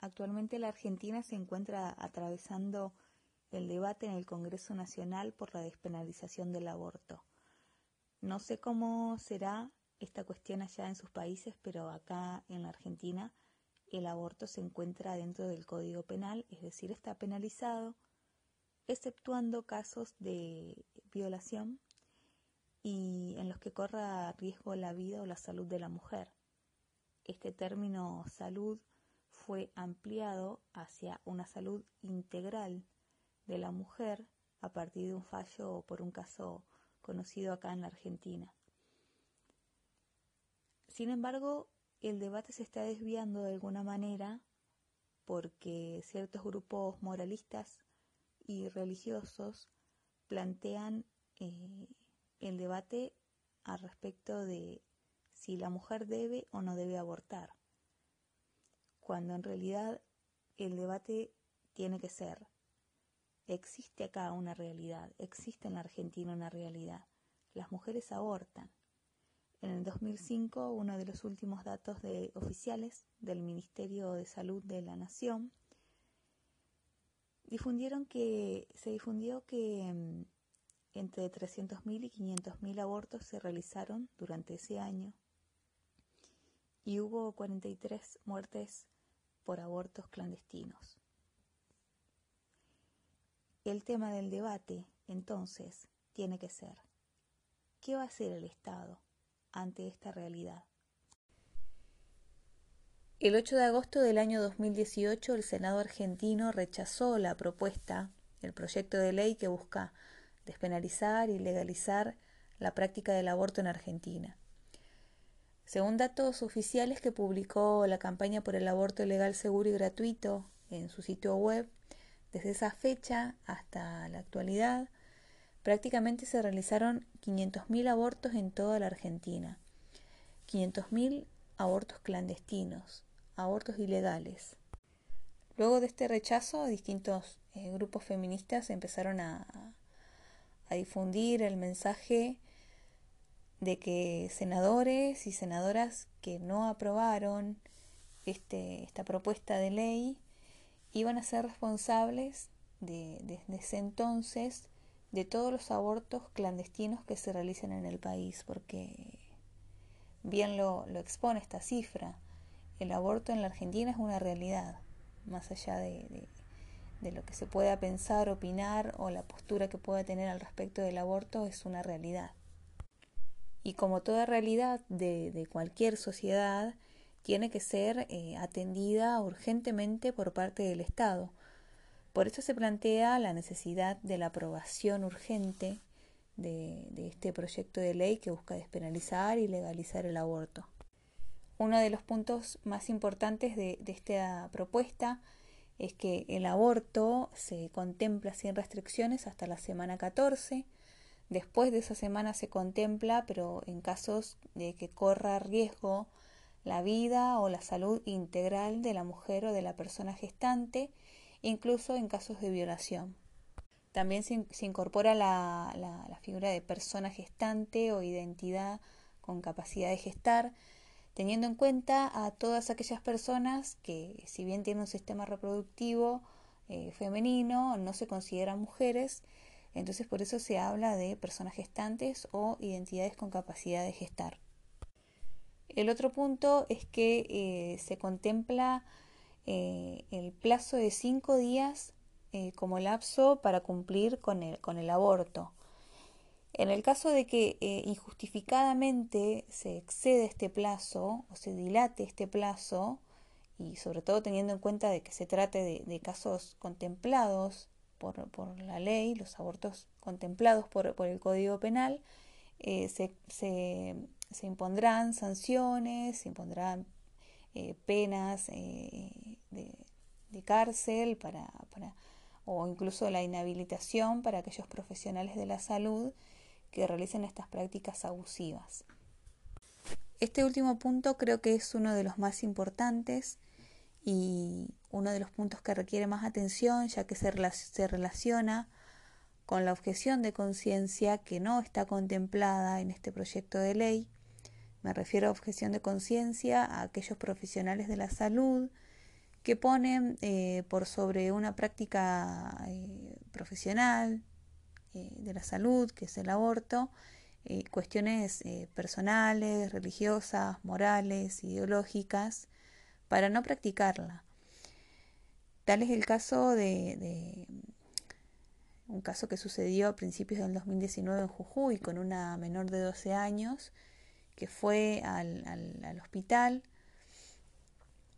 Actualmente la Argentina se encuentra atravesando el debate en el Congreso Nacional por la despenalización del aborto. No sé cómo será esta cuestión allá en sus países, pero acá en la Argentina el aborto se encuentra dentro del Código Penal, es decir, está penalizado, exceptuando casos de violación y en los que corra riesgo la vida o la salud de la mujer. Este término salud fue ampliado hacia una salud integral de la mujer a partir de un fallo por un caso conocido acá en la Argentina. Sin embargo, el debate se está desviando de alguna manera porque ciertos grupos moralistas y religiosos plantean eh, el debate al respecto de si la mujer debe o no debe abortar cuando en realidad el debate tiene que ser, existe acá una realidad, existe en la Argentina una realidad, las mujeres abortan. En el 2005, uno de los últimos datos de, oficiales del Ministerio de Salud de la Nación difundieron que se difundió que mm, entre 300.000 y 500.000 abortos se realizaron durante ese año y hubo 43 muertes por abortos clandestinos. El tema del debate, entonces, tiene que ser, ¿qué va a hacer el Estado ante esta realidad? El 8 de agosto del año 2018 el Senado argentino rechazó la propuesta, el proyecto de ley que busca despenalizar y legalizar la práctica del aborto en Argentina. Según datos oficiales que publicó la campaña por el aborto legal, seguro y gratuito en su sitio web, desde esa fecha hasta la actualidad, prácticamente se realizaron 500.000 abortos en toda la Argentina. 500.000 abortos clandestinos, abortos ilegales. Luego de este rechazo, distintos eh, grupos feministas empezaron a, a difundir el mensaje de que senadores y senadoras que no aprobaron este, esta propuesta de ley iban a ser responsables de, desde ese entonces de todos los abortos clandestinos que se realicen en el país, porque bien lo, lo expone esta cifra, el aborto en la Argentina es una realidad, más allá de, de, de lo que se pueda pensar, opinar o la postura que pueda tener al respecto del aborto, es una realidad. Y como toda realidad de, cualquier sociedad, tiene que ser eh, atendida urgentemente por parte del Estado. Por eso se plantea la necesidad de la aprobación urgente de, este proyecto de ley que busca despenalizar y legalizar el aborto. Uno de los puntos más importantes de, de esta propuesta es que el aborto se contempla sin restricciones hasta la semana 14, Después de esa semana se contempla, pero en casos de que corra riesgo la vida o la salud integral de la mujer o de la persona gestante, incluso en casos de violación. También se, incorpora la, figura de persona gestante o identidad con capacidad de gestar, teniendo en cuenta a todas aquellas personas que, si bien tienen un sistema reproductivo eh, femenino, no se consideran mujeres, entonces por eso se habla de personas gestantes o identidades con capacidad de gestar. El otro punto es que eh, se contempla eh, el plazo de cinco días eh, como lapso para cumplir con el, aborto. En el caso de que injustificadamente se excede este plazo o se dilate este plazo, y sobre todo teniendo en cuenta de que se trate de casos contemplados por, por la ley, los abortos contemplados por, por el Código Penal, eh, se, se, impondrán sanciones, se impondrán eh, penas eh, de, de, cárcel para, para, o incluso la inhabilitación para aquellos profesionales de la salud que realicen estas prácticas abusivas. Este último punto creo que es uno de los más importantes y uno de los puntos que requiere más atención ya que se, se relaciona con la objeción de conciencia que no está contemplada en este proyecto de ley. Me refiero a objeción de conciencia a aquellos profesionales de la salud que ponen eh, por sobre una práctica eh, profesional eh, de la salud, que es el aborto, cuestiones personales, religiosas, morales, ideológicas, para no practicarla. Tal es el caso de, un caso que sucedió a principios del 2019 en Jujuy con una menor de 12 años que fue al, al hospital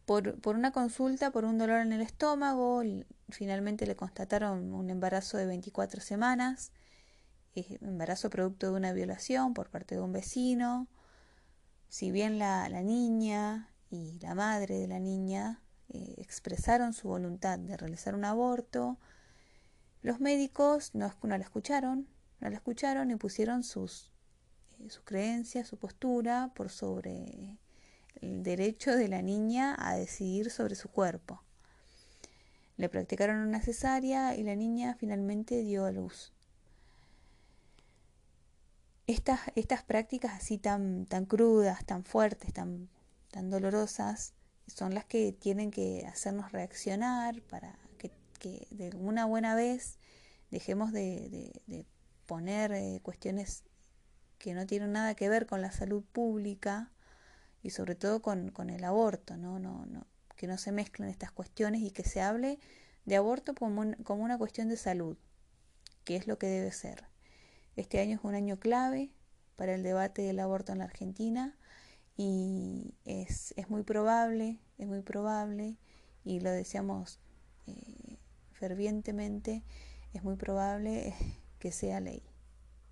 por, por, una consulta por un dolor en el estómago, finalmente le constataron un embarazo de 24 semanas, embarazo producto de una violación por parte de un vecino. Si bien la, la niña y la madre de la niña eh, expresaron su voluntad de realizar un aborto, los médicos no, la escucharon, no la escucharon y pusieron sus, eh, sus creencias, su postura por sobre el derecho de la niña a decidir sobre su cuerpo. Le practicaron una cesárea y la niña finalmente dio a luz. Estas, estas prácticas así tan, tan crudas, tan fuertes, tan, tan dolorosas, son las que tienen que hacernos reaccionar para que, de una buena vez dejemos de, poner eh, cuestiones que no tienen nada que ver con la salud pública y sobre todo con, el aborto, ¿no? No, no, que no se mezclen estas cuestiones y que se hable de aborto como, como una cuestión de salud, que es lo que debe ser. Este año es un año clave para el debate del aborto en la Argentina y es, es muy probable, es muy probable, y lo deseamos eh, fervientemente, es muy probable que sea ley.